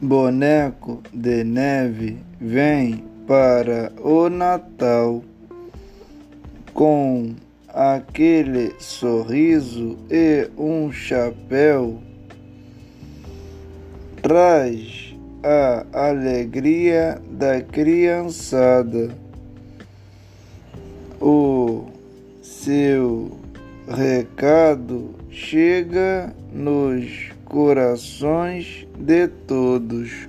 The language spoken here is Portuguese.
boneco de neve vem para o Natal com aquele sorriso e um chapéu. Traz a alegria da criançada. O seu recado chega nos corações de todos.